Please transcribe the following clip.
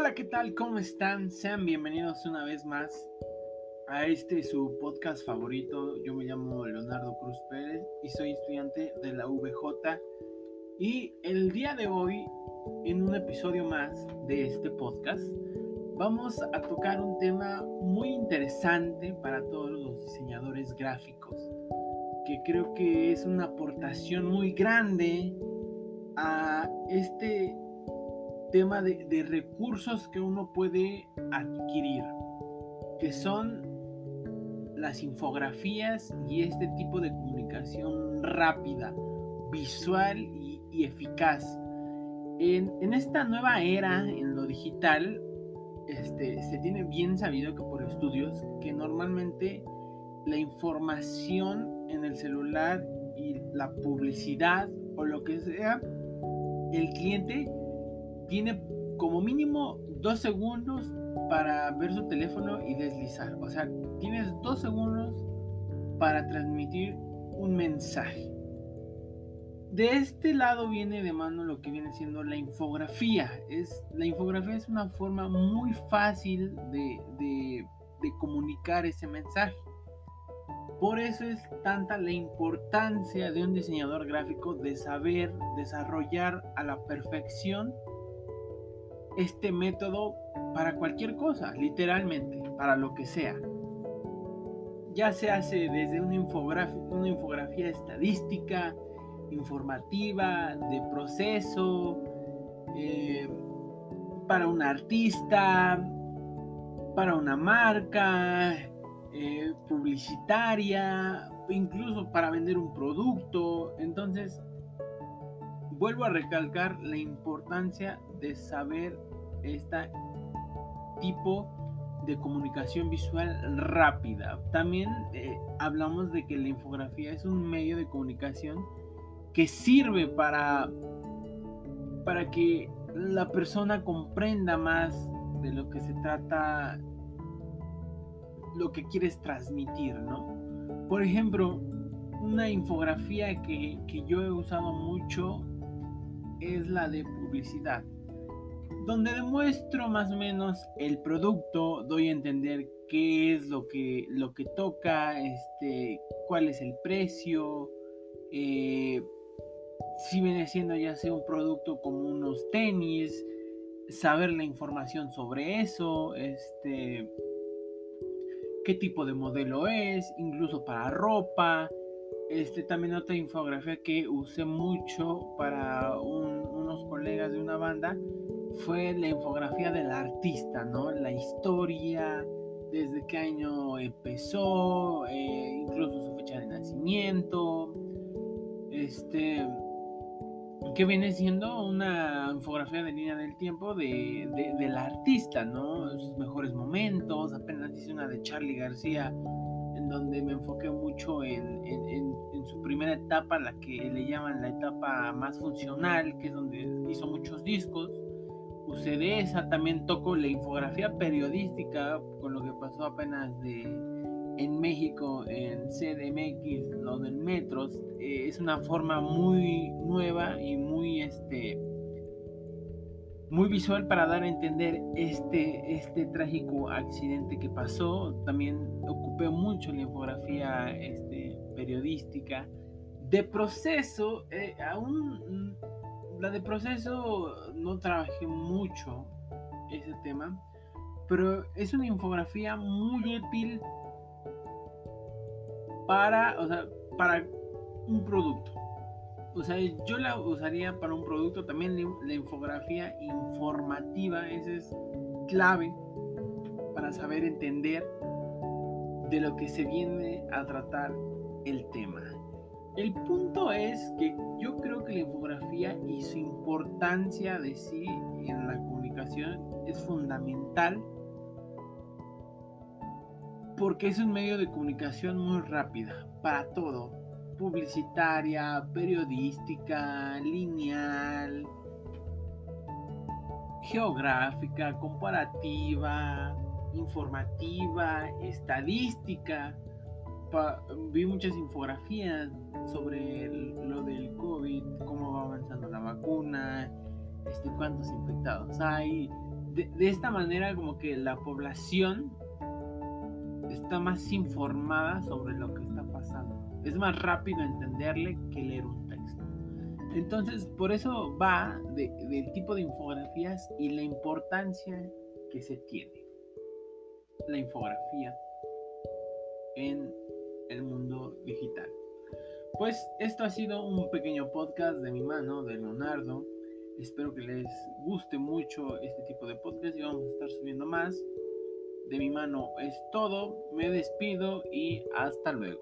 Hola, ¿qué tal? ¿Cómo están? Sean bienvenidos una vez más a este su podcast favorito. Yo me llamo Leonardo Cruz Pérez y soy estudiante de la VJ. Y el día de hoy, en un episodio más de este podcast, vamos a tocar un tema muy interesante para todos los diseñadores gráficos, que creo que es una aportación muy grande a este tema de, recursos que uno puede adquirir, que son las infografías y este tipo de comunicación rápida, visual y, eficaz. En, esta nueva era, en lo digital, este, se tiene bien sabido que por estudios que normalmente la información en el celular y la publicidad o lo que sea, el cliente tiene como mínimo dos segundos para ver su teléfono y deslizar. O sea, tienes dos segundos para transmitir un mensaje. De este lado viene de mano lo que viene siendo la infografía. Es, la infografía es una forma muy fácil de, de comunicar ese mensaje. Por eso es tanta la importancia de un diseñador gráfico de saber desarrollar a la perfección este método para cualquier cosa, literalmente, para lo que sea. Ya se hace desde una infografía, una infografía estadística, informativa, de proceso, eh, para un artista, para una marca, eh, publicitaria, incluso para vender un producto. Entonces, vuelvo a recalcar la importancia de saber este tipo de comunicación visual rápida. También eh, hablamos de que la infografía es un medio de comunicación que sirve para, para que la persona comprenda más de lo que se trata, lo que quieres transmitir, ¿no? Por ejemplo, una infografía que, que yo he usado mucho es la de publicidad, donde demuestro más o menos el producto, doy a entender qué es lo que, lo que toca, este, cuál es el precio, eh, si viene siendo ya sea un producto como unos tenis, saber la información sobre eso, este, qué tipo de modelo es, incluso para ropa, este, también otra infografía que usé mucho para unos colegas de una banda fue la infografía del artista, ¿no? La historia, desde qué año empezó, eh, incluso su fecha de nacimiento, este, que viene siendo una infografía de línea del tiempo de, del artista, ¿no? Sus mejores momentos, apenas hice una de Charlie García donde me enfoqué mucho en, su primera etapa, la que le llaman la etapa más funcional, que es donde hizo muchos discos. Usé de esa, también toco la infografía periodística, con lo que pasó apenas de, en México, en CDMX, lo del Metros. Eh, es una forma muy nueva muy visual para dar a entender este, este trágico accidente que pasó. También ocupé mucho la infografía este, periodística. De proceso, eh, aún la de proceso no trabajé mucho ese tema, pero es una infografía muy útil para, o sea, para un producto o sea, yo la usaría para un producto, también la infografía informativa, esa es clave para saber entender de lo que se viene a tratar el tema. El punto es que yo creo que la infografía y su importancia de sí en la comunicación es fundamental porque es un medio de comunicación muy rápida para todo, publicitaria, periodística, lineal, geográfica, comparativa, informativa, estadística. vi muchas infografías sobre lo del COVID, cómo va avanzando la vacuna, este, cuántos infectados hay, de, de esta manera como que la población está más informada sobre lo que está pasando. Es más rápido entenderle que leer un texto. Entonces, por eso va de- del tipo de infografías y la importancia que se tiene. La infografía en el mundo digital. Pues esto ha sido un pequeño podcast de mi mano, de Leonardo. Espero que les guste mucho este tipo de podcast y vamos a estar subiendo más. De mi mano es todo. Me despido y hasta luego.